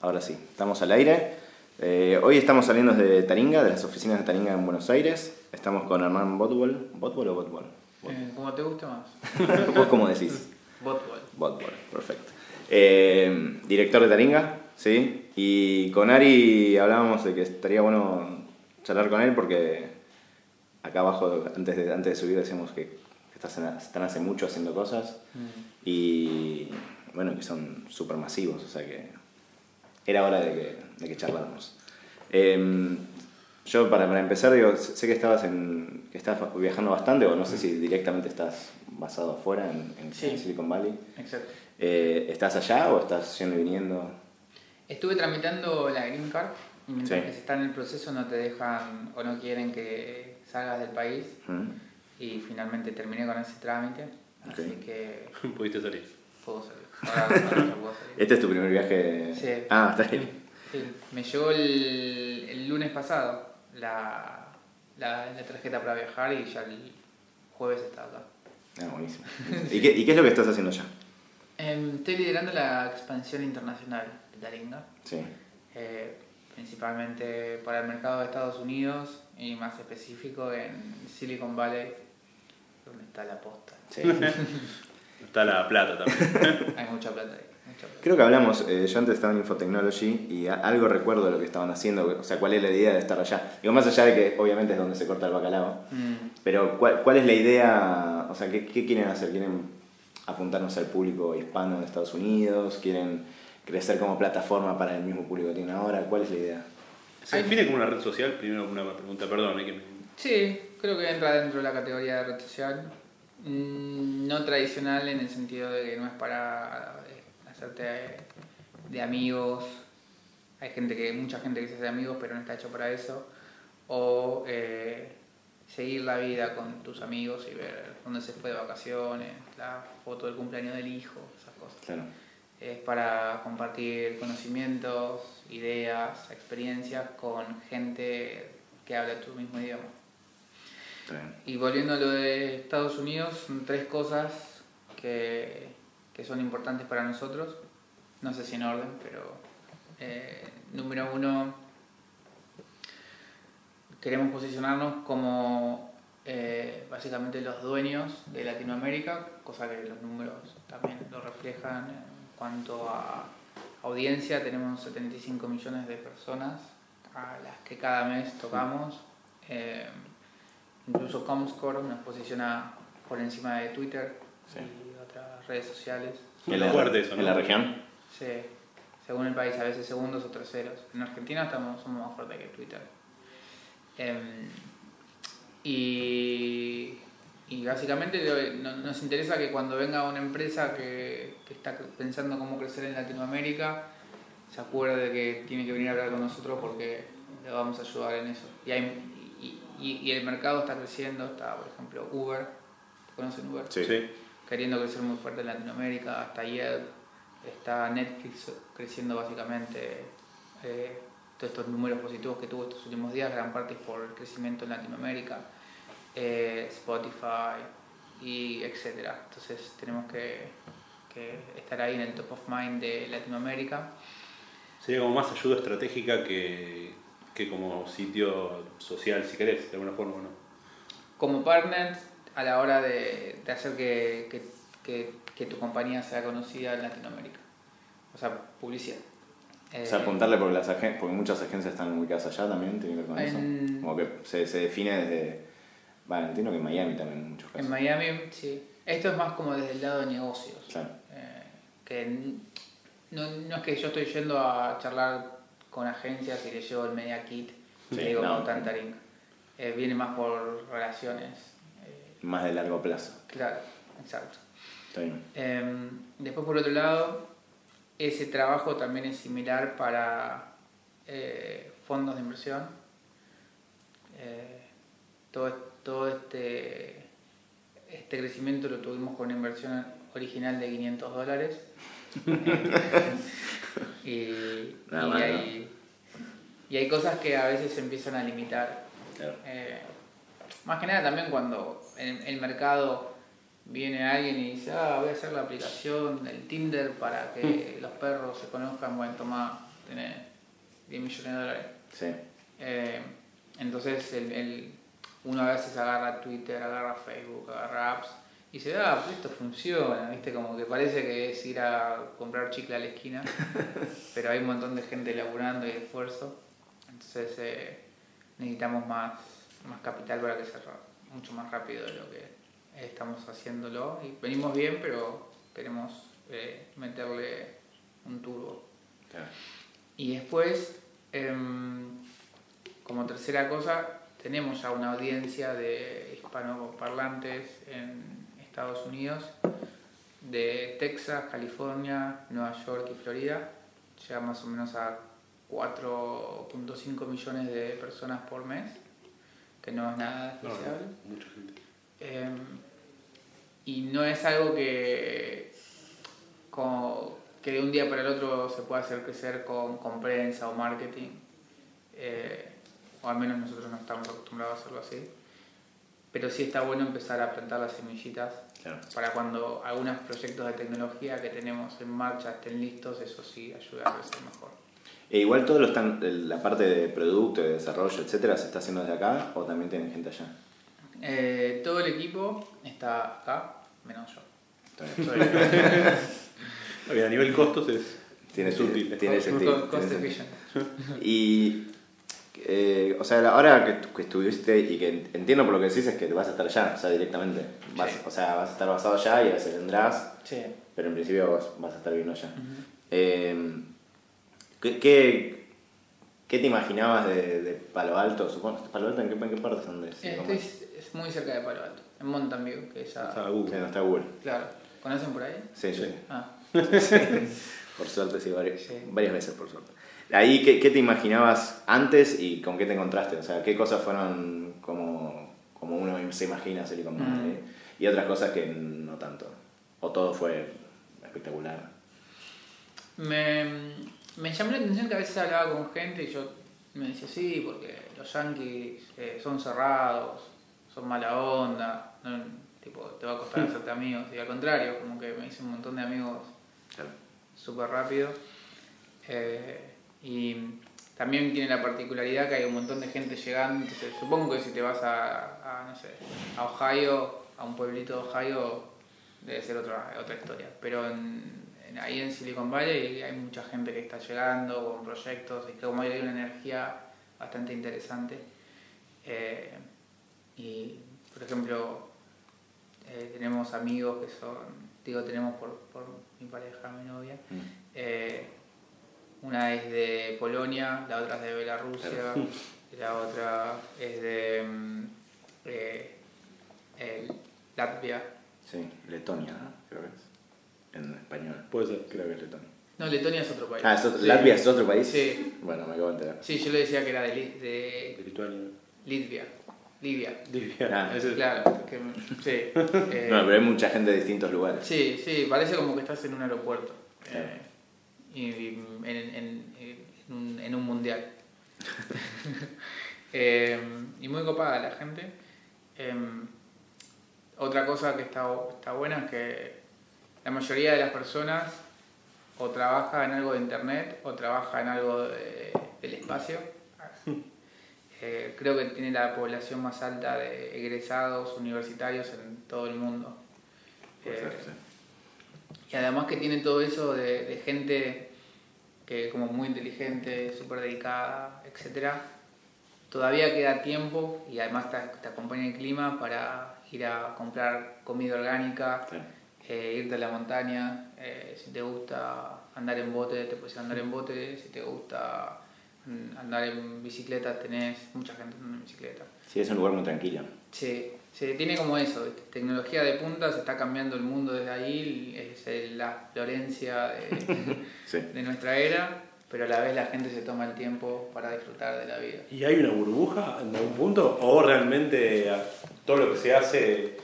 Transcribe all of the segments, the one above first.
Ahora sí, estamos al aire. Eh, hoy estamos saliendo de Taringa, de las oficinas de Taringa en Buenos Aires. Estamos con Hernán Botwell. ¿Botwell o Botwell? Eh, como te guste más. ¿Vos cómo decís? Botwell. Botwell, perfecto. Eh, director de Taringa, ¿sí? Y con Ari hablábamos de que estaría bueno charlar con él porque acá abajo, antes de, antes de subir, decíamos que estás- están hace mucho haciendo cosas Mm. y bueno, que son súper masivos, o sea que era hora de que, de que charláramos. Eh, yo para, para empezar, digo, sé que estabas en, que estás viajando bastante, o no sé si directamente estás basado afuera en, en Sí. Silicon Valley. Exacto. Eh, ¿Estás allá o estás yendo y viniendo? Estuve tramitando la Green Card y mientras Sí. que se está en el proceso no te dejan o no quieren que salgas del país ¿Mm? y finalmente terminé con ese trámite. Así Ok. que Pudiste salir. puedo salir. Ahora, ahora ya puedo salir. ¿Este es tu primer viaje? Sí. Ah, está bien. Sí, me llegó el, el lunes pasado la, la, la tarjeta para viajar y ya el jueves estaba acá. Ah, buenísimo. ¿Y qué, ¿Y qué es lo que estás haciendo allá? Em, estoy liderando la expansión internacional de Taringa, Sí. eh, principalmente para el mercado de Estados Unidos y más específico en Silicon Valley, donde está la posta. sí. Está la plata también. Hay mucha plata ahí. Mucha plata. Creo que hablamos, eh, yo antes estaba en Infotechnology y a- algo recuerdo de lo que estaban haciendo, o sea, cuál es la idea de estar allá. Digo, más allá de que obviamente es donde se corta el bacalao, Mm, pero ¿cuál, cuál es la idea? O sea, ¿qué, qué quieren hacer? ¿Quieren apuntarnos al público hispano de Estados Unidos? ¿Quieren crecer como plataforma para el mismo público que tienen ahora? ¿Cuál es la idea? ¿Se define como una red social? Primero una pregunta, perdón. eh, que me- Sí, creo que entra dentro de la categoría de red social. Mm, No tradicional en el sentido de que no es para eh, hacerte eh, de amigos. Hay gente que, mucha gente que se hace de amigos, pero no está hecho para eso. O eh, seguir la vida con tus amigos y ver dónde se fue de vacaciones, la foto del cumpleaños del hijo, esas cosas. Claro. Es para compartir conocimientos, ideas, experiencias con gente que habla tu mismo idioma. Y volviendo a lo de Estados Unidos, son tres cosas que, que son importantes para nosotros. No sé si en orden, pero eh, número uno, queremos posicionarnos como eh, básicamente los dueños de Latinoamérica, cosa que los números también lo reflejan en cuanto a audiencia. Tenemos 75 millones de personas a las que cada mes tocamos. Eh, Incluso Comscore nos posiciona por encima de Twitter Sí. y otras redes sociales. Es fuerte eso, ¿no? ¿En la región? Sí, según el país, a veces segundos o terceros. En Argentina estamos, somos más fuertes que Twitter. Em, y, y básicamente nos interesa que cuando venga una empresa que, que está pensando cómo crecer en Latinoamérica, se acuerde que tiene que venir a hablar con nosotros porque le vamos a ayudar en eso. Y, hay- y, el mercado está creciendo, está por ejemplo Uber, ¿conocen Uber? Sí. queriendo crecer muy fuerte en Latinoamérica, hasta Yelp, está Netflix creciendo básicamente. eh, todos estos números positivos que tuvo estos últimos días, gran parte es por el crecimiento en Latinoamérica, eh, Spotify y etcétera. Entonces tenemos que, que estar ahí en el top of mind de Latinoamérica. Sería como más ayuda estratégica que, que como sitio social, si querés, de alguna forma, ¿no? Como partners, a la hora de, de hacer que, que, que- que tu compañía sea conocida en Latinoamérica. O sea, publicidad. O sea, Eh, apuntarle porque, las agen- porque muchas agencias están ubicadas allá también, tiene que ver con eso. Como que se, se define desde. Bueno, entiendo que en Miami también en muchos casos. En Miami, sí. Esto es más como desde el lado de negocios. Claro. Eh, que no, no es que yo estoy yendo a charlar con agencias y les llevo el media kit Sí, le digo no. con tanta link. Eh, viene más por relaciones. eh, Más de largo plazo. claro, exacto. Está bien. Eh, después, por otro lado, ese trabajo también es similar para eh, fondos de inversión. Todo, todo este, este crecimiento lo tuvimos con una inversión original de 500 dólares. y, Nada y hay, y hay cosas que a veces se empiezan a limitar. Claro. Eh, más que nada también cuando en el mercado viene alguien y dice, ah, voy a hacer la aplicación del Tinder para que los perros se conozcan, bueno, toma, tenés 10 millones de dólares. Sí. Eh, entonces el, el- uno a veces agarra Twitter, agarra Facebook, agarra apps y se da, pues esto funciona, ¿viste? Como que parece que es ir a comprar chicle a la esquina, pero hay un montón de gente laburando y esfuerzo, entonces eh, necesitamos más, más capital para que sea mucho más rápido de lo que estamos haciéndolo y venimos bien, pero queremos eh, meterle un turbo. Claro. Y después, em, como tercera cosa, tenemos ya una audiencia de hispanoparlantes en Estados Unidos, de Texas, California, Nueva York y Florida. Llega más o menos a 4.5 millones de personas por mes, que no es nada No, no, mucha gente. Em, y no es algo que, como que de un día para el otro se pueda hacer crecer con, con prensa o marketing. Eh, o al menos nosotros no estamos acostumbrados a hacerlo así. Pero sí está bueno empezar a plantar las semillitas Claro. para cuando algunos proyectos de tecnología que tenemos en marcha estén listos, eso sí ayuda a crecer mejor. E igual todo lo están, la parte de producto, de desarrollo, etcétera, ¿se está haciendo desde acá o también tienen gente allá? Eh, todo el equipo está acá, menos yo. A nivel costos es, Tiene, es útil. tiene cost- sentido. cost tiene efficient. sentido. Y, eh, o sea, ahora que, que estuviste y que entiendo por lo que decís es que te vas a estar allá, o sea, directamente. Vas, Sí. O sea, vas a estar basado allá y a veces vendrás, Sí. pero en principio vas, vas a estar viviendo allá. Eh, ¿qué, qué, qué te imaginabas de, de Palo Alto? Supongo, ¿Palo Alto en qué, en qué parte son de Este Valley? es, es muy cerca de Palo Alto, en Mountain View, que ya... Está Sí, Google. no está Google. Claro. ¿Conocen por ahí? Sí, sí. Sí. Ah, Por suerte, sí, varias, Sí. varias veces por suerte. Ahí, ¿qué, qué te imaginabas antes y con qué te encontraste? O sea, ¿qué cosas fueron como, como uno se imagina Silicon Valley? Mm. Y otras cosas que no tanto. O todo fue espectacular. me, me llamó la atención que a veces hablaba con gente y yo me decía, sí, porque los yankees eh, son cerrados, son mala onda, no, tipo, te va a costar hacerte amigos. Y al contrario, como que me hice un montón de amigos Claro. súper rápido. Eh, y también tiene la particularidad que hay un montón de gente llegando. Entonces, supongo que si te vas a, a, no sé, a Ohio, a un pueblito de Ohio, debe ser otra, otra historia. Pero en- en- ahí en Silicon Valley hay mucha gente que está llegando con proyectos y que como hay una energía bastante interesante. Eh, y, por ejemplo, eh, tenemos amigos que son, digo, tenemos por, por mi pareja, mi novia. Mm. Eh, una es de Polonia, la otra es de Bielorrusia, y la otra es de mm, eh, eh, Latvia. Sí, Letonia, ¿no? creo que es. En español. Puede ser. Creo que es Letonia. No, Letonia es otro país. Ah, ¿es otro- Sí. ¿Latvia es otro país? Sí. Bueno, me acabo de enterar. Sí, yo le decía que era de, de De Lituania. Litvia. Libia. Libia. Ah, Ese- Claro, que, sí. eh, No, pero hay mucha gente de distintos lugares. Sí, sí, parece como que estás en un aeropuerto. Claro. eh, en, en- en un, en un mundial. Eh, y muy copada la gente. Eh, otra cosa que está, está buena es que la mayoría de las personas o trabaja en algo de internet o trabaja en algo de- del espacio. Eh, creo que tiene la población más alta de egresados universitarios en todo el mundo. Puede Eh, ser, sí. Y además que tiene todo eso de, de gente que como muy inteligente, súper dedicada, etcétera. Todavía queda tiempo y además te, te acompaña el clima para ir a comprar comida orgánica, eh, irte a la montaña. eh, si te gusta andar en bote, te puedes andar en bote. Si te gusta andar en bicicleta, tenés mucha gente andando en bicicleta. Sí, es un lugar muy tranquilo. Sí, sí, tiene como eso, tecnología de punta, se está cambiando el mundo desde ahí, es la Florencia de, Sí. de nuestra era, pero a la vez la gente se toma el tiempo para disfrutar de la vida. ¿Y hay una burbuja en algún punto? ¿O realmente todo lo que se hace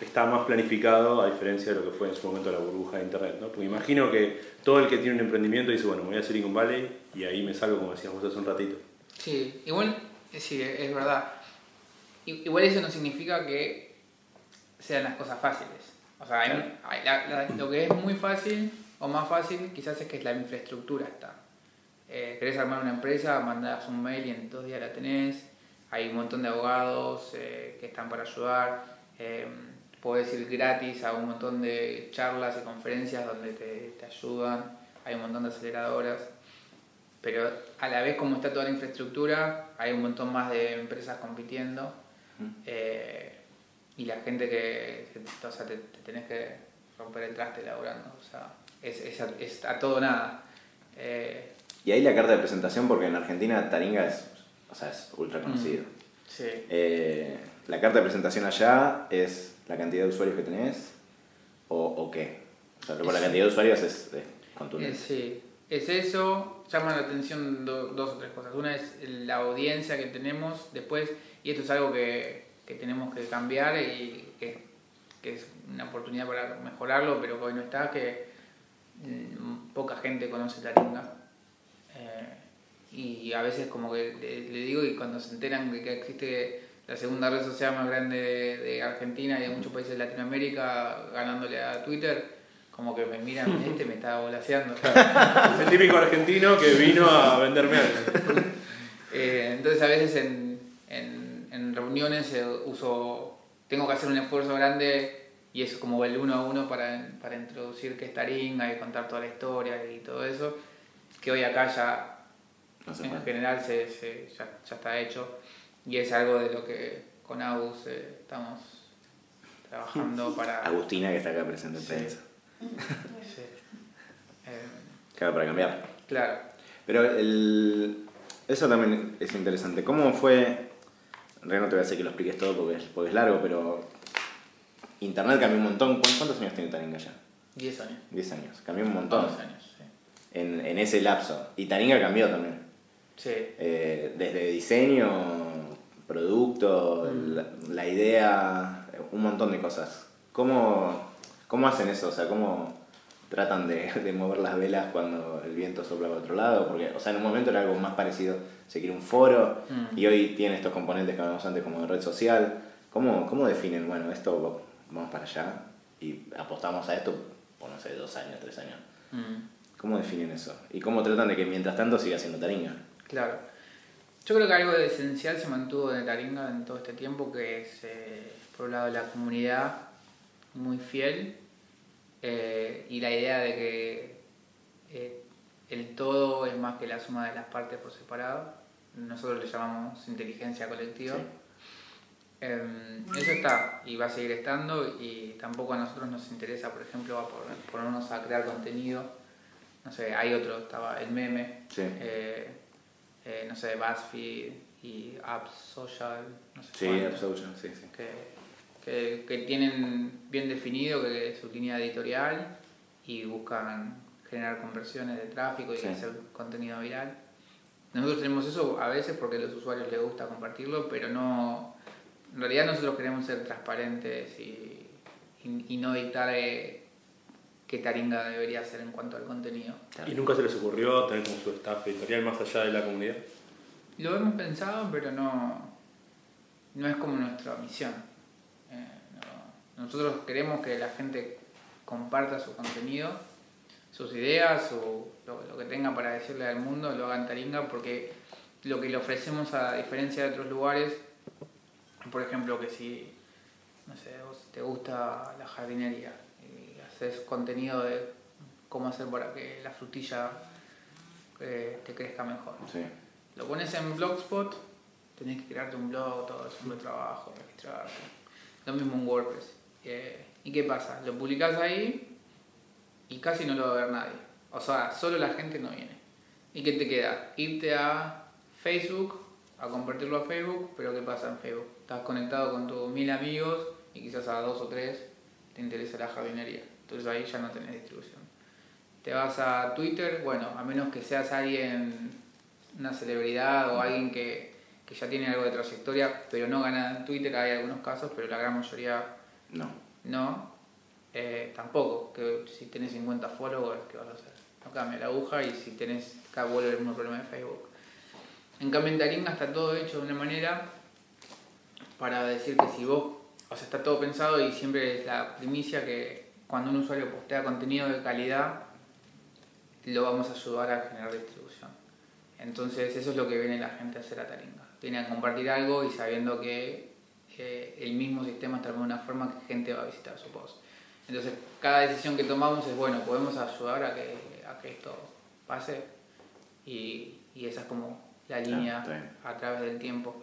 está más planificado a diferencia de lo que fue en su momento la burbuja de Internet? ¿no? Porque imagino que todo el que tiene un emprendimiento dice, bueno, me voy a Silicon Valley y ahí me salgo, como decías vos hace un ratito. Sí, igual, eh, sí, es verdad. Igual eso no significa que sean las cosas fáciles. O sea, hay- hay- la- la- lo que es muy fácil o más fácil quizás es que la infraestructura está. eh, querés armar una empresa, mandás un mail y en dos días la tenés. Hay un montón de abogados eh, que están para ayudar. Eh, podés ir gratis a un montón de charlas y conferencias donde te, te ayudan. Hay un montón de aceleradoras. Pero a la vez como está toda la infraestructura, hay un montón más de empresas compitiendo. Eh, y la gente que, o sea, te, te tenés que romper el traste laburando. O sea, es, es, a, es a todo nada. Eh, Y ahí la carta de presentación, porque en Argentina Taringa es, o sea, es ultra conocido. sí. Eh, ¿La carta de presentación allá es la cantidad de usuarios que tenés? ¿O, o qué? O sea, por la Es- cantidad de usuarios es, es contundente. sí, es eso, llama la atención do- dos o tres cosas. Una es la audiencia que tenemos después, y esto es algo que, que tenemos que cambiar y que, que es una oportunidad para mejorarlo, pero que hoy no está, que mm, poca gente conoce Taringa. Eh, y a veces como que le, le digo y cuando se enteran de que existe la segunda red social más grande de, de Argentina y de muchos países de Latinoamérica ganándole a Twitter, como que me miran, este me está volaseando. El típico argentino que vino a venderme algo. Eh, entonces a veces en reuniones eh, uso, tengo que hacer un esfuerzo grande y es como el uno a uno para, para introducir qué es Taringa y contar toda la historia y todo eso, que hoy acá ya No en general se, se- ya, ya está hecho y es algo de lo que con Agus eh, estamos trabajando para... Agustina, que está acá presente en Sí. prensa. Sí. Eh, Claro, para cambiar. claro. Pero el, eso también es interesante. ¿Cómo fue? Realidad no te voy a decir que lo expliques todo porque es, porque es largo, pero Internet cambió un montón. ¿Cuán- ¿Cuántos años tiene Taringa ya? 10 años. 10 años. Cambió un montón 11 años, sí. en, en ese lapso. Y Taringa cambió también. Sí. Eh, desde diseño, producto, la, la idea, un montón de cosas. ¿Cómo, cómo hacen eso? O sea, ¿cómo tratan de, de mover las velas cuando el viento sopla para otro lado? Porque, o sea, en un momento era algo más parecido, se quiere un foro, Mm. y hoy tiene estos componentes que hablamos antes como de red social. ¿Cómo, ¿Cómo definen, bueno, esto vamos para allá y apostamos a esto por, no sé, dos años, tres años? Mm. ¿Cómo definen eso? ¿Y cómo tratan de que mientras tanto siga siendo Taringa? Claro. Yo creo que algo de esencial se mantuvo de Taringa en todo este tiempo, que es, eh, por un lado, la comunidad muy fiel eh, y la idea de que eh, el todo es más que la suma de las partes por separado. Nosotros le llamamos inteligencia colectiva. Sí. Eh, eso está y va a seguir estando y tampoco a nosotros nos interesa, por ejemplo, a poner- ponernos a crear contenido. No sé, hay otro, estaba el meme, Sí. eh, no sé, BuzzFeed y Apps Social, no sé Sí, Absolution, sí, sí. que, que, que tienen bien definido que es su línea editorial y buscan generar conversiones de tráfico y Sí. hacer contenido viral. Nosotros tenemos eso a veces porque a los usuarios les gusta compartirlo, pero no. En realidad nosotros queremos ser transparentes y, y, y no dictar eh, qué Taringa debería hacer en cuanto al contenido. ¿Y nunca se les ocurrió tener como su staff editorial más allá de la comunidad? Lo hemos pensado, pero no, no es como nuestra misión. No. Nosotros queremos que la gente comparta su contenido, sus ideas, su, lo, lo que tenga para decirle al mundo, lo haga en Taringa, porque lo que le ofrecemos a diferencia de otros lugares, por ejemplo, que si no sé, vos te gusta la jardinería y haces contenido de cómo hacer para que la frutilla eh, te crezca mejor. Sí. Lo pones en Blogspot, tenés que crearte un blog, todo es un trabajo, registrarte. Lo mismo en WordPress. Eh, ¿Y qué pasa? Lo publicás ahí y casi no lo va a ver nadie. O sea, solo la gente no viene. ¿Y qué te queda? Irte a Facebook, a compartirlo a Facebook, pero ¿qué pasa en Facebook? Estás conectado con tus mil amigos y quizás a dos o tres te interesa la jardinería. Entonces ahí ya no tenés distribución. Te vas a Twitter, bueno, a menos que seas alguien, una celebridad o alguien que, que ya tiene algo de trayectoria, pero no gana en Twitter, hay algunos casos, pero la gran mayoría No. no. Eh, tampoco, que si tenés 50 followers, ¿qué vas a hacer? No cambia la aguja y si tenés, acá vuelve el mismo problema de Facebook. En cambio en Taringa está todo hecho de una manera para decir que si vos, o sea, está todo pensado y siempre es la primicia que cuando un usuario postea contenido de calidad, lo vamos a ayudar a generar distribución. Entonces eso es lo que viene la gente a hacer a Taringa. Viene a compartir algo y sabiendo que eh, el mismo sistema está de una forma que gente va a visitar su post. Entonces cada decisión que tomamos es, bueno, podemos ayudar a que, a que esto pase y, y esa es como la línea a través del tiempo.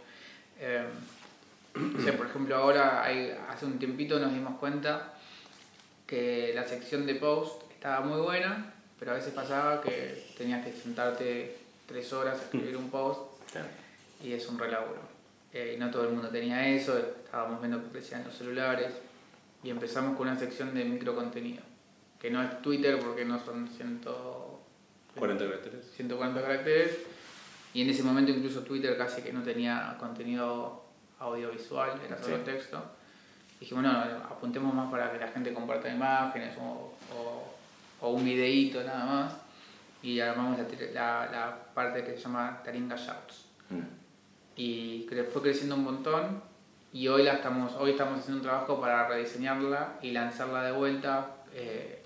Eh, o sea, por ejemplo, ahora hay- hace un tiempito nos dimos cuenta que la sección de post estaba muy buena, pero a veces pasaba que tenías que sentarte tres horas a escribir un post y es un relaburo. Eh, no todo el mundo tenía eso, estábamos viendo que crecían los celulares y empezamos con una sección de microcontenido, que no es Twitter porque no son 100, 40 caracteres. 140 caracteres y en ese momento incluso Twitter casi que no tenía contenido audiovisual, era solo Sí. texto. Dijimos, no, apuntemos más para que la gente comparta imágenes o, o- o un videíto nada más y armamos la, la, la parte que se llama Taringa Shouts Mm. Y fue creciendo un montón y hoy la estamos hoy estamos haciendo un trabajo para rediseñarla y lanzarla de vuelta eh,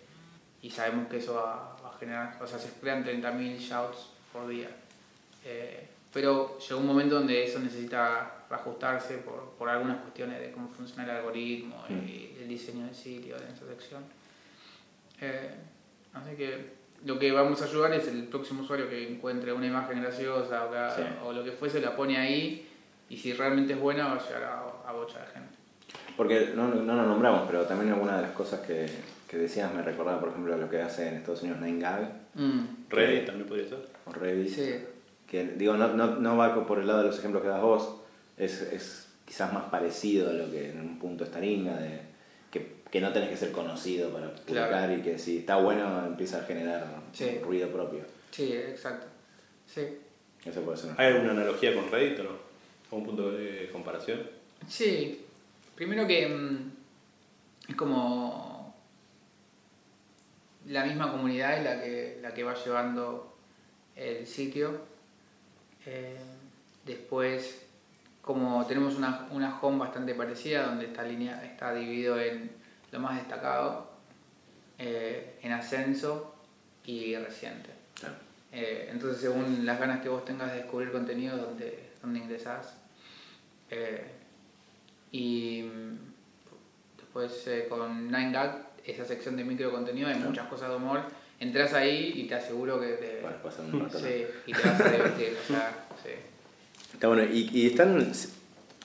y sabemos que eso va, va a generar o sea se crean 30.000 shouts por día. Eh, pero llegó un momento donde eso necesita reajustarse por, por algunas cuestiones de cómo funciona el algoritmo y el diseño del sitio de esa sección. Eh, así que lo que vamos a ayudar es el próximo usuario que encuentre una imagen graciosa o, que- Sí. o lo que fuese, la pone ahí y si realmente es buena va a llegar a, a bocha de gente. Porque no, no lo nombramos, pero también alguna de las cosas que, que decías me recordaba, por ejemplo, lo que hace en Estados Unidos 9gag Reddit también podría ser. o Reddit. Sí. Que digo, no, no, no va por el lado de los ejemplos que das vos, es, es quizás más parecido a lo que en un punto es Taringa, de que, no tenés que ser conocido para publicar Claro. y que si está bueno empieza a generar Sí. ruido propio. Sí, exacto. Sí. Eso puede ser. ¿Hay alguna analogía con Reddit o no? ¿O un punto de comparación? Sí. Primero que mm, es como la misma comunidad es la que, la que va llevando el sitio. Eh, después, como tenemos una, una home bastante parecida, donde esta línea está dividido en lo más destacado, eh, en ascenso y reciente. Claro. Eh, entonces, según las ganas que vos tengas de descubrir contenido, donde, donde ingresás. Eh, y mm, después con 9gag, esa sección de micro contenido, hay Claro. muchas cosas de humor. Entras ahí y te aseguro que te, un rato. sí, y te vas a divertir. o sea, sí. Está bueno, y, y están.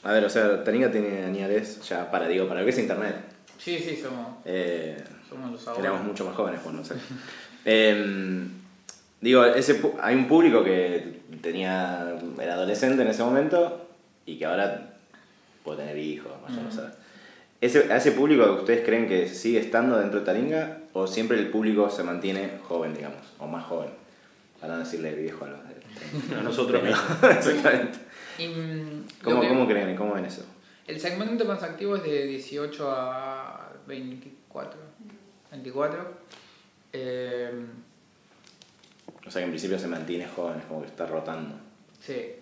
A ver, o sea, Taringa tiene añales ya para, digo, para lo que es internet. Sí, sí, somos, Eh, somos los éramos mucho más jóvenes cuando sé. Em, digo, ese, hay un público que tenía era adolescente en ese momento y que ahora puede tener hijos, vaya Mm. Ese, ¿A ese público ustedes creen que sigue estando dentro de Taringa o siempre el público se mantiene joven, digamos, o más joven? Para no decirle viejo a los de A nosotros mismos. Exactamente. Y, mm, ¿Cómo, que- ¿Cómo creen? ¿Cómo ven eso? El segmento más activo es de 18 a 24. 24. Eh, O sea que en principio se mantiene joven, es como que está rotando. sí.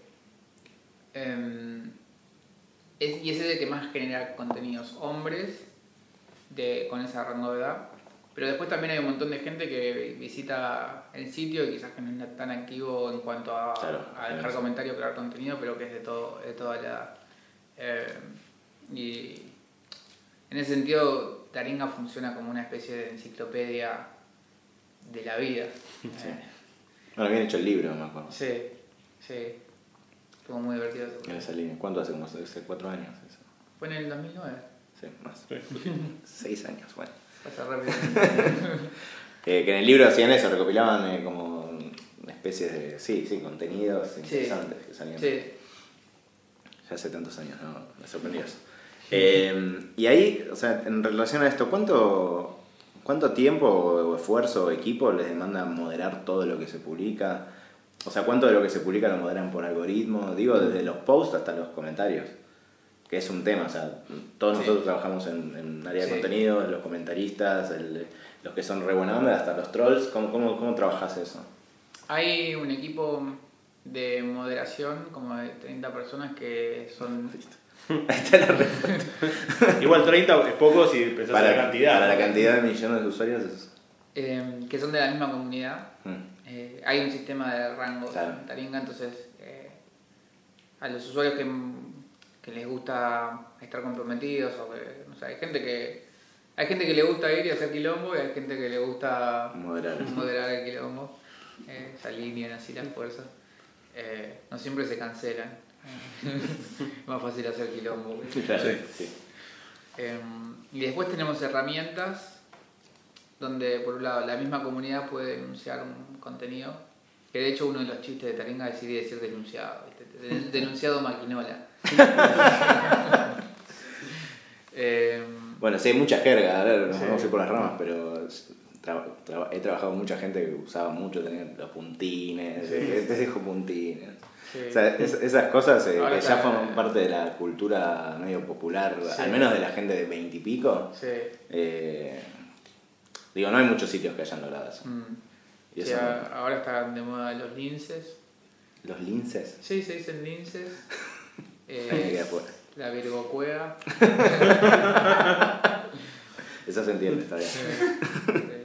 Em, es- y ese es el que más genera contenidos hombres de, con ese rango de edad. Pero después también hay un montón de gente que visita el sitio y quizás que no es tan activo en cuanto a, Claro, a dejar comentarios, crear contenido, pero que es de, todo, de toda la edad. Eh, y en ese sentido, Taringa funciona como una especie de enciclopedia de la vida. Sí. Eh, Bueno, habían hecho el libro, me acuerdo. sí, sí. Estuvo muy divertido. En esa línea. ¿Cuánto hace? Como hace cuatro años. Eso. Fue en el 2009. Sí, más. Sí. Seis años, bueno. Pasa rápido. Eh, que en el libro hacían eso, recopilaban eh, como especies de, sí, sí, contenidos interesantes que salían. sí. Ya hace tantos años, ¿no? Me sorprendió eso. Eh, y ahí, o sea, en relación a esto, ¿cuánto, cuánto tiempo o esfuerzo o equipo les demanda moderar todo lo que se publica? O sea, ¿cuánto de lo que se publica lo moderan por algoritmo? Digo, desde los posts hasta los comentarios, que es un tema, o sea, todos Sí. nosotros trabajamos en, en área de Sí. contenido, los comentaristas, el- los que son re buena onda, hasta los trolls, ¿cómo, cómo, cómo trabajas eso? Hay un equipo de moderación, como de 30 personas que son... Ahí está la respuesta. Igual 30 es poco si pensás en Para, la cantidad. para la cantidad de millones de usuarios es... eh, que son de la misma comunidad. Mm. eh, hay un sistema de rangos Claro. en Taringa, entonces eh, a los usuarios que, que les gusta estar comprometidos o que, no sé, hay gente que hay gente que le gusta ir y hacer quilombo y hay gente que le gusta Moderar. moderar el quilombo, eh, se alinean así las fuerzas, Eh, no siempre se cancelan, es más fácil hacer quilombo. Claro, Sí. sí. Eh, y después tenemos herramientas donde, por un lado, la misma comunidad puede denunciar un contenido. Que de hecho, uno de los chistes de Taringa decidí decir denunciado. Denunciado maquinola. Eh, Bueno, sí, hay mucha jerga, ahora nos Sí. vamos a ir por las ramas, pero tra- tra- he trabajado con mucha gente que usaba mucho tener los puntines, eh, te dejo puntines. sí. O sea, es- esas cosas eh, que ya forman parte de la cultura medio popular, Sí. al menos de la gente de veintipico. Sí. Eh, digo, no hay muchos sitios que hayan logrado eso. Mm. Y eso- a- ahora están de moda los linces. Los linces. Sí, se dicen linces. Eh, la virgocuea. Eso se entiende, está bien.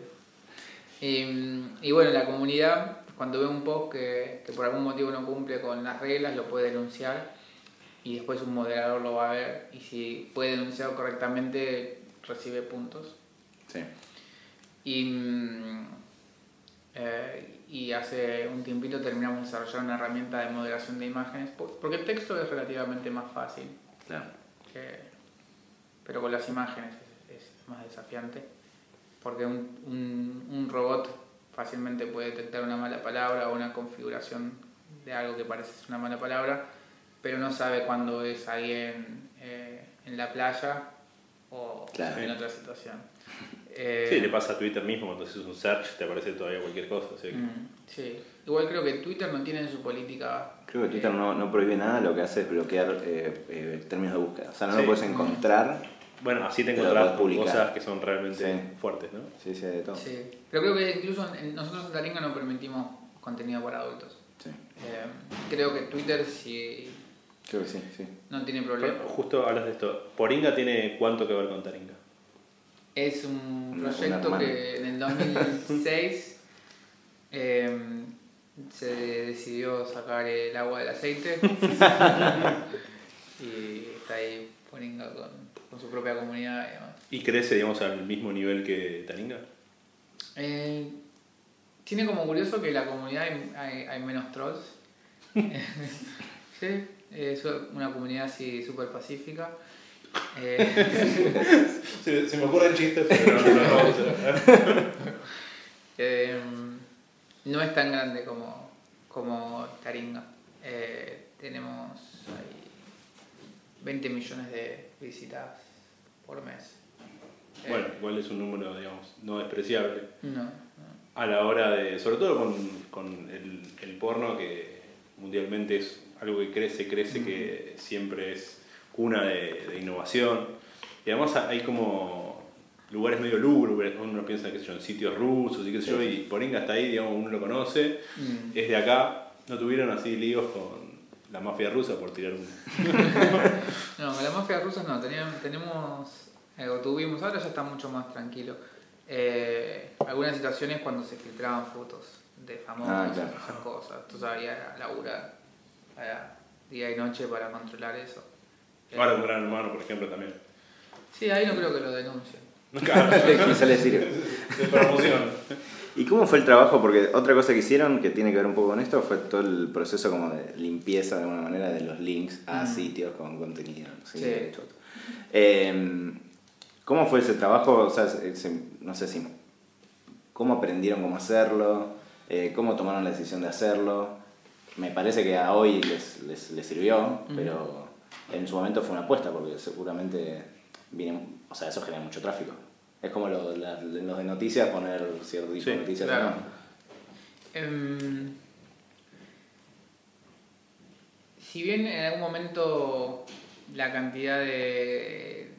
Y, y bueno, la comunidad, cuando ve un post que, que por algún motivo no cumple con las reglas, lo puede denunciar y después un moderador lo va a ver y si puede denunciarlo correctamente, recibe puntos. Sí. Y, mm, eh, y hace un tiempito terminamos de desarrollar una herramienta de moderación de imágenes, por- porque el texto es relativamente más fácil. Claro. que- pero con las imágenes es, es más desafiante porque un, un, un robot fácilmente puede detectar una mala palabra o una configuración de algo que parece ser una mala palabra pero no sabe cuándo es alguien eh, en la playa o Claro. en otra situación Eh, Sí, le pasa a Twitter mismo, cuando haces un search te aparece todavía cualquier cosa. así que- mm, sí. igual creo que Twitter no tiene en su política Creo que Twitter eh, no, no prohíbe nada, lo que hace es bloquear eh, eh, términos de búsqueda. O sea, no Sí. lo puedes encontrar. Bueno, así te encontrás cosas que son realmente Sí. fuertes, ¿no? Sí, sí, de todo. sí. pero creo que incluso en- nosotros en Taringa no permitimos contenido para adultos Sí. Eh, creo que Twitter sí Creo que sí, sí. no tiene Pero problema. justo hablas de esto. ¿Poringa tiene cuánto que ver con Taringa? Es un Una- proyecto una que en el 2006 eh, se decidió sacar el agua del aceite y está ahí Poringa con, con su propia comunidad. y demás. ¿Y crece, digamos, al mismo nivel que Taringa? Eh, tiene como curioso que en la comunidad hay, hay- hay menos trolls. sí, es una comunidad así súper pacífica. Eh, Se, se me ocurren chistes, pero no, no, lo vamos a hacer. Eh, no es tan grande como, como Taringa. Eh, tenemos ahí 20 millones de visitas por mes. Eh, Bueno, igual es un número, digamos, no despreciable. no, no. A la hora de, sobre todo con, con el, el porno, que mundialmente es algo que crece, crece, que siempre es cuna de, de innovación. Y además hay como lugares medio lúgubres, uno piensa que en sitios rusos y qué sé yo, y Poringa está ahí, digamos, uno lo conoce, Mm. es de acá, no tuvieron así líos con la mafia rusa por tirar un... No, la mafia rusa no, teníamos, tenemos, eh, o tuvimos, ahora ya está mucho más tranquilo. Eh, algunas situaciones cuando se filtraban fotos de famosos, Ah, claro. esas cosas, entonces había labura había día y noche para controlar eso. Ahora un gran hermano, por ejemplo, también. Sí, ahí no creo que lo denuncien. Quizá le sirve. ¿Y cómo fue el trabajo? Porque otra cosa que hicieron que tiene que ver un poco con esto fue todo el proceso como de limpieza de alguna manera de los links a Mm. sitios con contenido. ¿sí? Sí. Eh, ¿Cómo fue ese trabajo? O sea, se- se- no sé si... ¿Cómo aprendieron cómo hacerlo? Eh, ¿Cómo tomaron la decisión de hacerlo? Me parece que a hoy les, les, les sirvió, Mm. pero en su momento fue una apuesta porque seguramente viene, o sea, eso genera mucho tráfico. Es como lo, los de noticias poner cierto tipo Sí, de noticias. claro. Em, si bien en algún momento la cantidad de,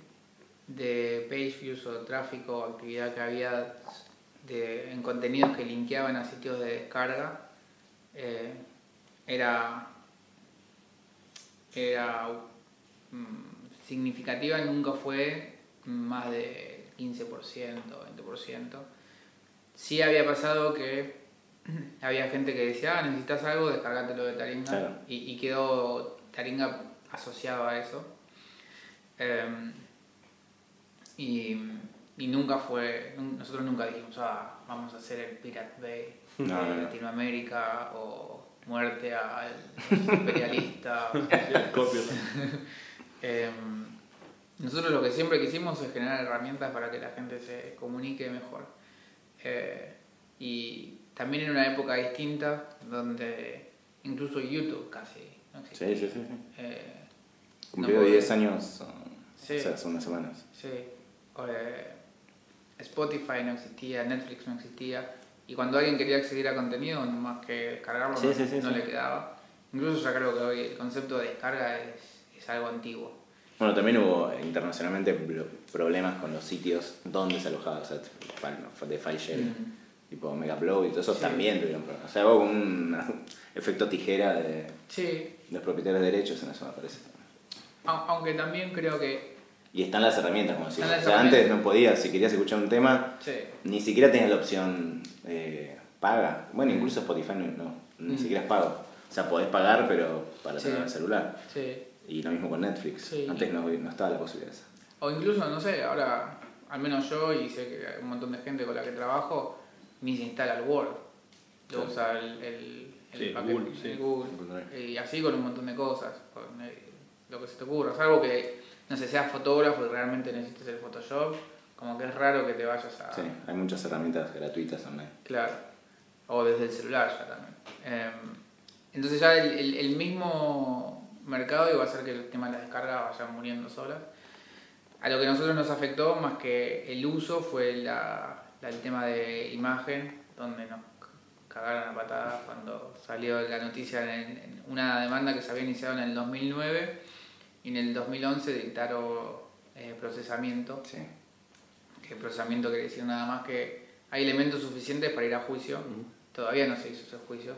de page views o tráfico o actividad que había de, en contenidos que linkeaban a sitios de descarga eh, era, era mm, significativa, nunca fue más de 15%, 20%. Sí había pasado que había gente que decía, ah, necesitas algo, descargátelo de Taringa. Claro. Y, y quedó Taringa asociado a eso. Em, y, y nunca fue, nosotros nunca dijimos, ah, vamos a hacer el Pirate Bay de No, no, no. Latinoamérica o muerte al imperialista. Nosotros lo que siempre quisimos es generar herramientas para que la gente se comunique mejor. Eh, y también en una época distinta donde incluso YouTube casi no existía. Sí, sí, sí. Eh, Cumplió no podía- 10 años Sí. o sea, hace unas semanas. Sí. Eh, Spotify no existía, Netflix no existía. Y cuando alguien quería acceder a contenido, más que descargarlo, Sí, no, sí, le quedaba. Incluso ya creo que hoy el concepto de descarga es, es algo antiguo. Bueno, también hubo internacionalmente problemas con los sitios donde se alojaba, o sea, de file sharing, Mm. tipo Megaupload y todo eso Sí. también tuvieron problemas. O sea, hubo un efecto tijera de, Sí, los propietarios de derechos en eso, me parece. au- aunque también creo que Y están las herramientas, como decía. O sea, antes no podías, si querías escuchar un tema, sí, ni siquiera tenías la opción eh, paga. Bueno, incluso Spotify no, no, ni siquiera es pago. O sea, podés pagar, pero para tener el celular. sí. Y lo mismo con Netflix. Sí. Antes no, no estaba la posibilidad esa. O incluso, no sé, ahora, al menos yo y sé que hay un montón de gente con la que trabajo, ni se instala el Word. Lo Claro. usa el, el, el Sí, paquete- Google, sí. el Google. Google Y así con un montón de cosas, con eh, lo que se te ocurra. Salvo que, no sé, seas fotógrafo y realmente necesites el Photoshop, como que es raro que te vayas a... Sí, hay muchas herramientas gratuitas online. Claro. O desde el celular ya también. Eh, entonces ya el, el- el mismo mercado iba a hacer que el tema de las descargas vayan muriendo solas. A lo que a nosotros nos afectó más que el uso fue la, la- el tema de imagen, donde nos cagaron a patadas cuando salió la noticia en, en una demanda que se había iniciado en el 2009 y en el 2011 dictaron eh, procesamiento Sí. que procesamiento quiere decir nada más que hay elementos suficientes para ir a juicio. Todavía no se hizo ese juicio.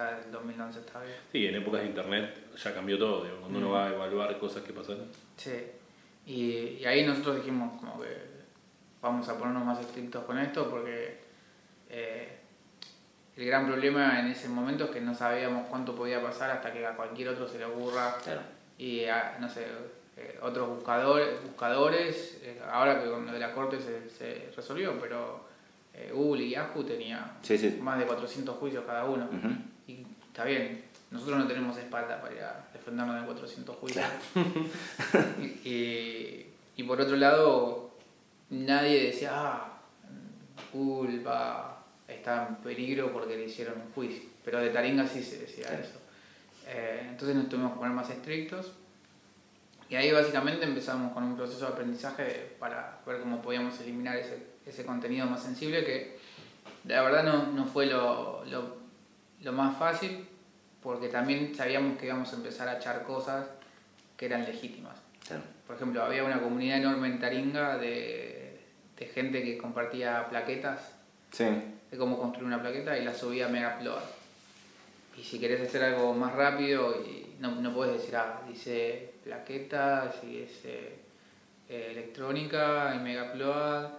Está el 2011 está bien. Sí, en épocas de internet ya cambió todo. digo, cuando uno va a evaluar cosas que pasaron. Sí. Y, y ahí nosotros dijimos como que vamos a ponernos más estrictos con esto porque eh, el gran problema en ese momento es que no sabíamos cuánto podía pasar hasta que a cualquier otro se le ocurra Claro. y a, no sé eh, otros buscadores buscadores eh, ahora que con lo de la corte se, se resolvió pero Google y Yahoo tenía Sí, sí. más de 400 juicios cada uno está bien nosotros no tenemos espalda para ir a defendernos de 400 juicios. Y, y- y por otro lado nadie decía ah va está en peligro porque le hicieron un juicio pero de Taringa sí se decía Claro. eso. Eh, entonces nos tuvimos que poner más estrictos. Y ahí básicamente empezamos con un proceso de aprendizaje para ver cómo podíamos eliminar ese, ese contenido más sensible que la verdad no, no fue lo, lo, lo más fácil porque también sabíamos que íbamos a empezar a echar cosas que eran legítimas. Claro. Por ejemplo, había una comunidad enorme en Taringa de, de gente que compartía plaquetas Sí. de cómo construir una plaqueta y la subía a Megaupload. Y si querés hacer algo más rápido, y no, no puedes decir, ah, dice plaquetas y dice eh, electrónica y Megaupload.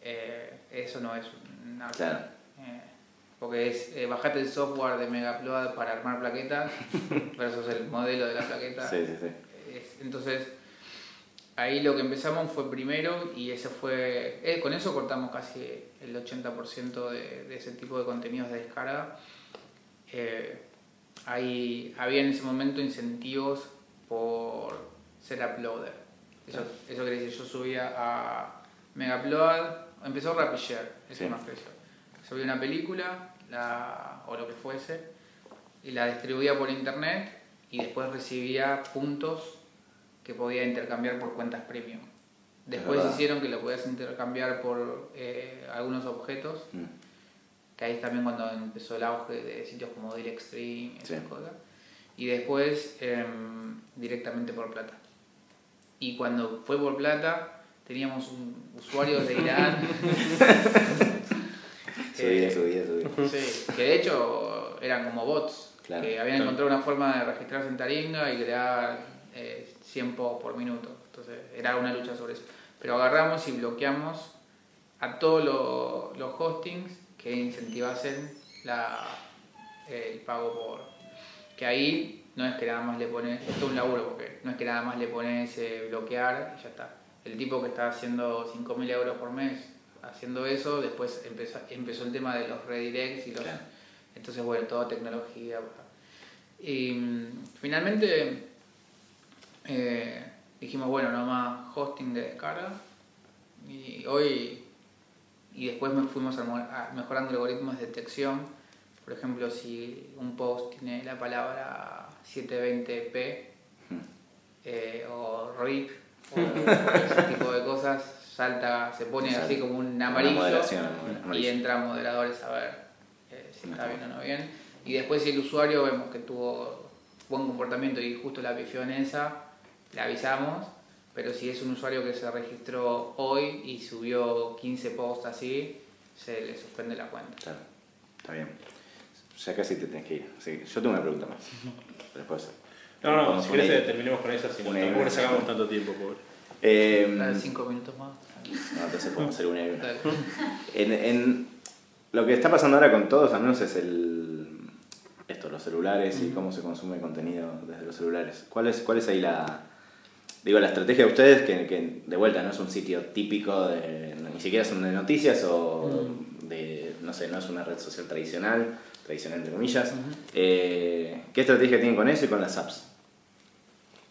Eh, eso no es una. Claro. Porque es eh, bajate el software de Megaupload para armar plaquetas versus el modelo de la plaqueta. Sí, sí, sí. Es- entonces, ahí lo que empezamos fue primero y ese fue. eh, con eso cortamos casi el 80% de, de ese tipo de contenidos de descarga. Eh, ahí había en ese momento incentivos por ser uploader. Eso, eso quiere decir, yo subía a Megaupload, empezó RapidShare, es Sí. el más precio. Subía una película la, o lo que fuese y la distribuía por internet y después recibía puntos que podía intercambiar por cuentas premium. Después hicieron que lo podías intercambiar por eh, algunos objetos, Mm. que ahí es también cuando empezó el auge de sitios como Directstream, esas Sí. cosas. Y después em, directamente por plata. Y cuando fue por plata, teníamos un usuario de Irán. Subía, Eh, subía, subía. Sí, que de hecho eran como bots, Claro, que habían claro. encontrado una forma de registrarse en Taringa y crear eh, 100 posts por minuto. Entonces era una lucha sobre eso. Pero agarramos y bloqueamos a todos lo- los hostings que incentivasen la, el pago por... Que ahí no es que nada más le pones... Esto es un laburo porque no es que nada más le pones eh, bloquear y ya está. El tipo que está haciendo 5.000 euros por mes haciendo eso, después empezó, empezó el tema de los redirects y los... Claro. Entonces, bueno, toda tecnología. Y mm, finalmente eh, dijimos, bueno, nomás hosting de descarga. Y hoy, y después me fuimos mejorando algoritmos de detección. Por ejemplo, si un post tiene la palabra 720p eh, o RIP o ese tipo de cosas, salta, se pone así como un amarillo y entra moderadores a ver eh, si está bien o no bien. Y después si el usuario vemos que tuvo buen comportamiento y justo la pifió en esa, le avisamos. Pero si es un usuario que se registró hoy y subió 15 posts así, se le suspende la cuenta. Claro, está bien. Ya casi te tenés que ir. Que yo tengo una pregunta más. Después. No, no, si con querés eh, terminemos con esa, si no, tampoco le sacamos tanto tiempo, pobre. Eh, 5 minutos más. no, entonces podemos hacer una y una. En, en- lo que está pasando ahora con todos, al menos es el esto, los celulares y cómo se consume contenido desde los celulares. ¿Cuál es, cuál es ahí la digo la estrategia de ustedes que, que de vuelta no es un sitio típico de ni siquiera son de noticias o de no sé, no es una red social tradicional, tradicional entre comillas. Eh, ¿Qué estrategia tienen con eso y con las apps?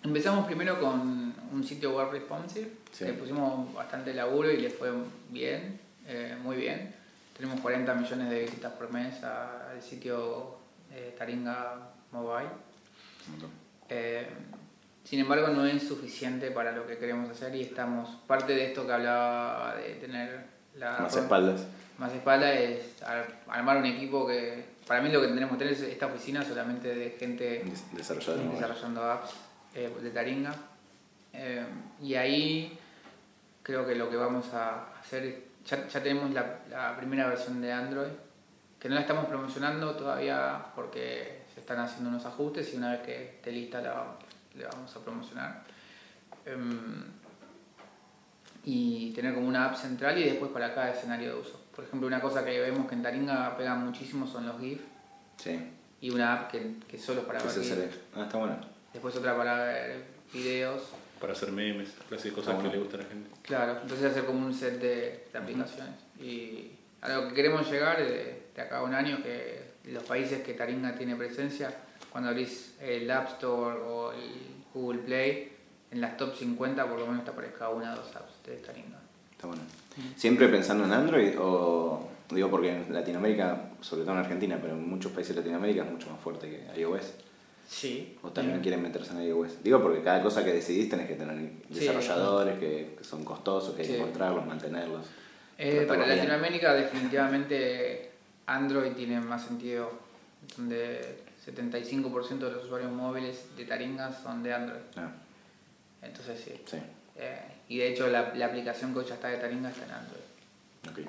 Empezamos primero con un sitio web responsive, Sí. que pusimos bastante laburo y le fue bien, eh, muy bien. Tenemos 40 millones de visitas por mes al sitio eh, Taringa Mobile. Eh, sin embargo, no es suficiente para lo que queremos hacer y estamos, parte de esto que hablaba de tener la... Más espaldas. Más espalda es ar- armar un equipo que, para mí lo que tenemos que tener es esta oficina solamente de gente desarrollando apps eh, de Taringa. Eh, y ahí creo que lo que vamos a hacer es, ya, ya tenemos la, la primera versión de Android, que no la estamos promocionando todavía porque se están haciendo unos ajustes y una vez que esté lista la vamos, le vamos a promocionar. Em, y tener como una app central y después para cada escenario de uso. Por ejemplo, una cosa que vemos que en Taringa pega muchísimo son los GIF Sí. y una app que, que solo para ¿Qué ver se GIF. hace? Ah, está bueno. Después otra para ver videos. Para hacer memes, clase de cosas Ah, que bueno. le gustan a la gente. Claro, entonces hacer como un set de, de aplicaciones. Y a lo que queremos llegar de, de acá a un año, que los países que Taringa tiene presencia, cuando abrís el App Store o el Google Play, en las top 50 por lo menos te aparezca una o dos apps de Taringa. Está bueno. ¿Siempre pensando en Android o digo porque en Latinoamérica, sobre todo en Argentina, pero en muchos países de Latinoamérica es mucho más fuerte que iOS? Sí. ¿O también quieren meterse en iOS? Digo porque cada cosa que decidís tenés que tener Sí. desarrolladores que, que son costosos, que hay que encontrarlos, mantenerlos. Eh, para bien. Latinoamérica definitivamente Android tiene más sentido, donde 75% de los usuarios móviles de Taringa son de Android. Ah, Entonces sí. sí, Eh, y de hecho la, la aplicación que hoy ya está de Taringa está en Android.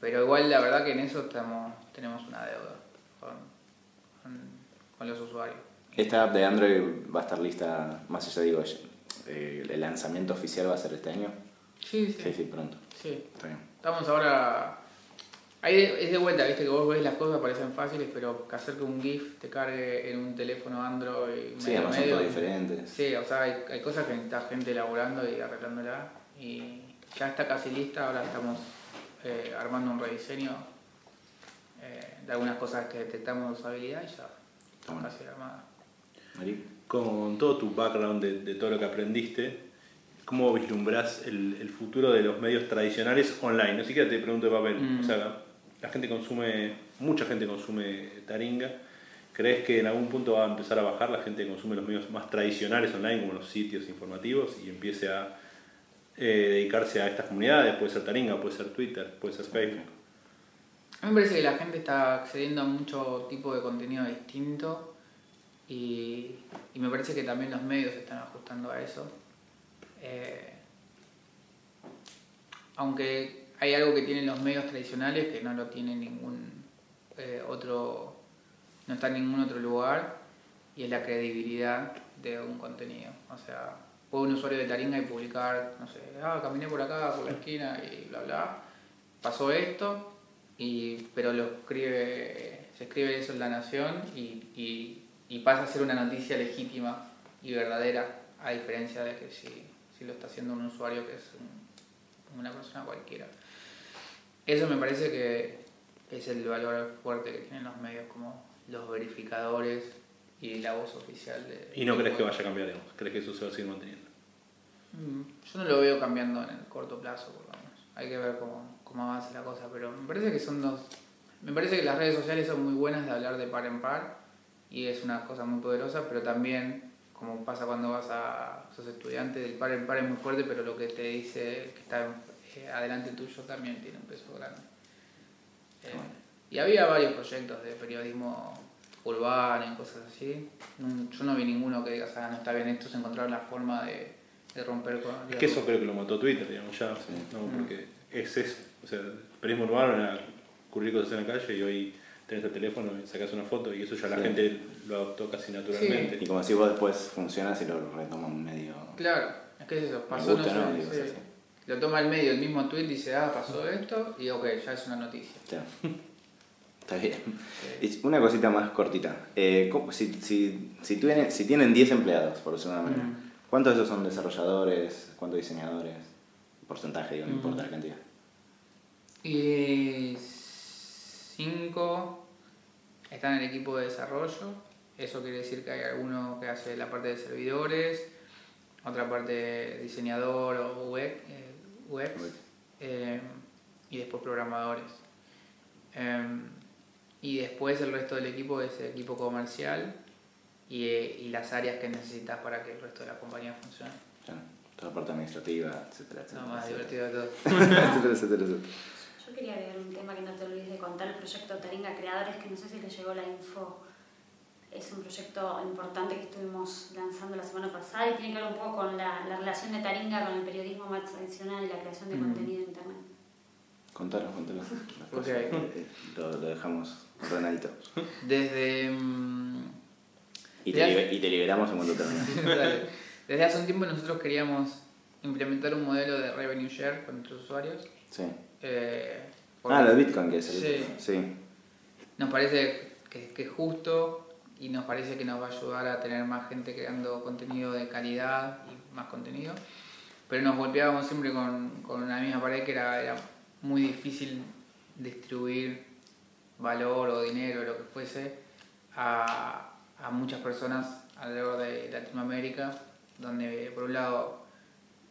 Pero igual la verdad que en eso estamos, tenemos una deuda con, con, con los usuarios. Esta app de Android va a estar lista, más allá digo, eh, el lanzamiento oficial va a ser este año. Sí, sí. Sí, sí, pronto. sí. Está bien. Estamos ahora... Ahí de- es de vuelta, viste que vos ves las cosas parecen fáciles, pero que hacer que un GIF te cargue en un teléfono Android Sí, medio además son medio, diferentes. Sí, o sea, hay, hay cosas que necesita gente elaborando y arreglándola. Y ya está casi lista, ahora estamos eh, armando un rediseño eh, de algunas cosas que detectamos usabilidad y ya está bueno. casi armada. Con todo tu background de, de todo lo que aprendiste, ¿cómo vislumbras el, el futuro de los medios tradicionales online? No siquiera te pregunto de papel. Mm. O sea, la gente consume, mucha gente consume Taringa. ¿Crees que en algún punto va a empezar a bajar la gente que consume los medios más tradicionales online, como los sitios informativos, y empiece a eh, dedicarse a estas comunidades? Puede ser Taringa, puede ser Twitter, puede ser Facebook. A mí me parece que la gente está accediendo a mucho tipo de contenido distinto y, me parece que también los medios se están ajustando a eso. Eh, aunque hay algo que tienen los medios tradicionales que no lo tiene ningún eh, otro, no está en ningún otro lugar y es la credibilidad de un contenido. O sea, puede un usuario de Taringa y publicar, no sé, ah, caminé por acá, por la esquina y bla bla, pasó esto, y, pero lo escribe, se escribe eso en La Nación y, y pasa a ser una noticia legítima y verdadera, a diferencia de que si, si lo está haciendo un usuario que es un- una persona cualquiera. Eso me parece que es el valor fuerte que tienen los medios como los verificadores y la voz oficial de... ¿Y no crees que vaya a cambiar, digamos? ¿Crees que eso se va a seguir manteniendo? Mm, Yo no lo veo cambiando en el corto plazo, por lo menos. Hay que ver cómo, cómo avanza la cosa, pero me parece que son dos... Me parece que las redes sociales son muy buenas de hablar de par en par y es una cosa muy poderosa, pero también, como pasa cuando vas a... sos estudiante, el par en par es muy fuerte, pero lo que te dice que está eh, adelante tuyo también tiene un peso grande. Eh, y había varios proyectos de periodismo urbano y cosas así. No- Yo no vi ninguno que digas, ah, no está bien, estos encontraron la forma de, de romper con... Es que eso creo que lo mató Twitter, digamos, ya. ¿no? Porque es eso. O sea, el periodismo urbano era cubrir cosas en la calle y hoy tenés el teléfono y sacás una foto y eso ya la Sí. gente lo adoptó casi naturalmente. Y como si vos después funcionas y lo retoma un medio. Claro, es que es eso, pasó, gusta, no sé, ¿no? Sí. así. Lo toma el medio, el mismo tweet dice, ah, pasó esto, y ok, ya es una noticia. Está bien. Una cosita más cortita. Eh, ¿cómo- si, si, si, tienen, si tienen 10 empleados, por decirlo de una manera, Mm. ¿cuántos de esos son desarrolladores? ¿Cuántos diseñadores? Porcentaje, digo, no Mm. importa la cantidad. Y cinco están en el equipo de desarrollo. Eso quiere decir que hay alguno que hace la parte de servidores, otra parte de diseñador o web, eh, Web. eh, y después programadores. Em, y después el resto del equipo es el equipo comercial y, eh, y las áreas que necesitas para que el resto de la compañía funcione. Claro. Toda la parte administrativa, etcétera, etcétera. Lo más etcétera. divertido de todo. etcétera, etcétera, etcétera. Yo quería agregar un tema que no te olvides de contar, el proyecto Taringa Creadores, que no sé si te llegó la info. Es un proyecto importante que estuvimos lanzando la semana pasada y tiene que ver un poco con la, la relación de Taringa con el periodismo más tradicional y la creación de Mm. contenido en Internet. Contanos, contanos. las Ok. cosas. Eh, Lo, lo dejamos ordenadito. Desde... mm, Y te, liber- y te liberamos en cuanto termine. Desde hace un tiempo nosotros queríamos implementar un modelo de revenue share con nuestros usuarios. Sí. eh, Ah, lo de Bitcoin, que es el. Sí. sí. Nos parece que, que es justo y nos parece que nos va a ayudar a tener más gente creando contenido de calidad y más contenido. Pero nos golpeábamos siempre con, con una misma pared que era, era muy difícil distribuir valor o dinero, lo que fuese, a, a muchas personas alrededor de Latinoamérica, donde por un lado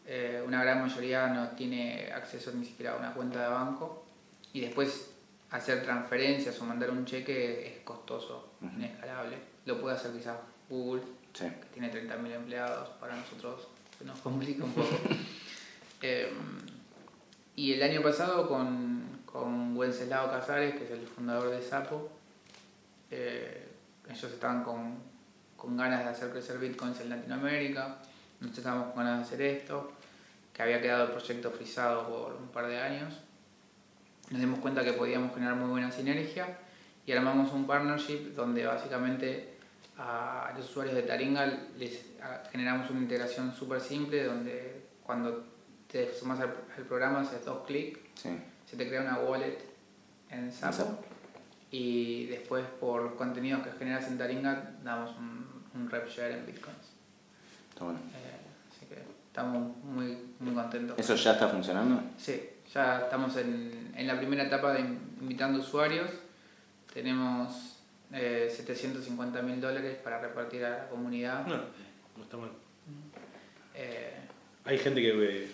eh, una gran mayoría no tiene acceso ni siquiera a una cuenta de banco y después hacer transferencias o mandar un cheque es costoso, inescalable. Lo puede hacer quizás Google, Sí. que tiene 30.000 empleados, para nosotros se nos complica un poco. Eh, y el año pasado con, con Wenceslao Casares, que es el fundador de Sapo, eh, ellos estaban con, con ganas de hacer crecer bitcoins en Latinoamérica, nosotros estábamos con ganas de hacer esto, que había quedado el proyecto frisado por un par de años. Nos dimos cuenta que podíamos generar muy buena sinergia y armamos un partnership donde básicamente a los usuarios de Taringa les generamos una integración súper simple donde cuando te sumas al, programa haces dos clics, Sí. se te crea una wallet en Sapo y después por los contenidos que generas en Taringa damos un, un rev share en bitcoins. Está bueno. Eh, así que estamos muy, muy contentos. ¿Eso ya está funcionando? Sí, ya estamos en, en la primera etapa de in- invitando usuarios. Tenemos eh, 750 mil dólares para repartir a la comunidad. No, no está mal. Eh, ¿Hay gente que eh,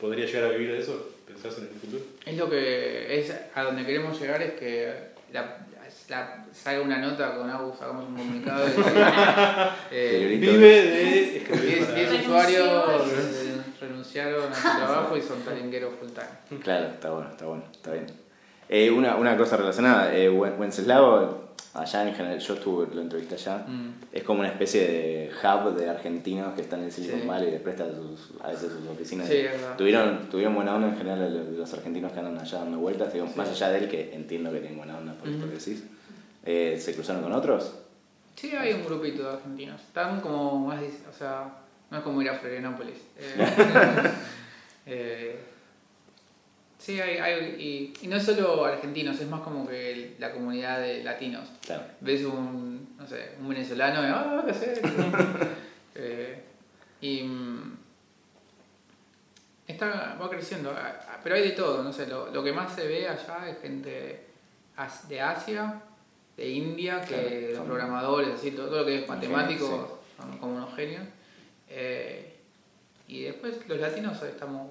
podría llegar a vivir de eso? ¿Pensás en el futuro? es lo que es a donde queremos llegar es que la, la- salga una nota con Agus, hagamos un comunicado y eh, Vive de escribir 10 para- 10 Renunció. usuarios renunciaron a su trabajo y son taringueros full time. Claro, está bueno, está bueno, está bien. Eh, una, una cosa relacionada, eh, Wen- Wenceslao, allá en general, yo estuve, lo entrevisté allá, Mm. es como una especie de hub de argentinos que están en Silicon Sí. Valley y les presta sus, a veces sus oficinas. Sí, es verdad. tuvieron, tuvieron buena onda en general los, los argentinos que andan allá dando vueltas, digo, Sí. más allá de él que entiendo que tienen buena onda por esto Ujú. que decís. Eh, ¿Se cruzaron con otros? Sí, hay un grupito de argentinos. Están como más, o sea, no es como ir a Florianópolis. Eh, eh, Sí, hay, hay y, y no es solo argentinos, es más como que la comunidad de latinos. Claro. Ves un, no sé, un venezolano y, ah, qué sé. Eh, y mm, está, va creciendo, pero hay de todo, no sé, lo, lo que más se ve allá es gente de Asia, de India, que Claro, los programadores, así, todo, todo lo que es matemático, son como unos genios. Eh, y después los latinos estamos,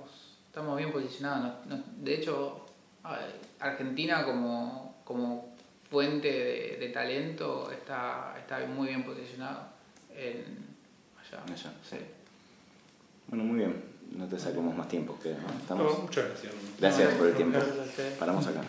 estamos bien posicionados. no- no- de hecho, Argentina como, como fuente de, de talento está, está muy bien posicionado en, allá. Allá, sí. Bueno, muy bien. No te sacamos más tiempo, que ¿no? estamos. No, muchas gracias. Gracias por el tiempo. Paramos acá.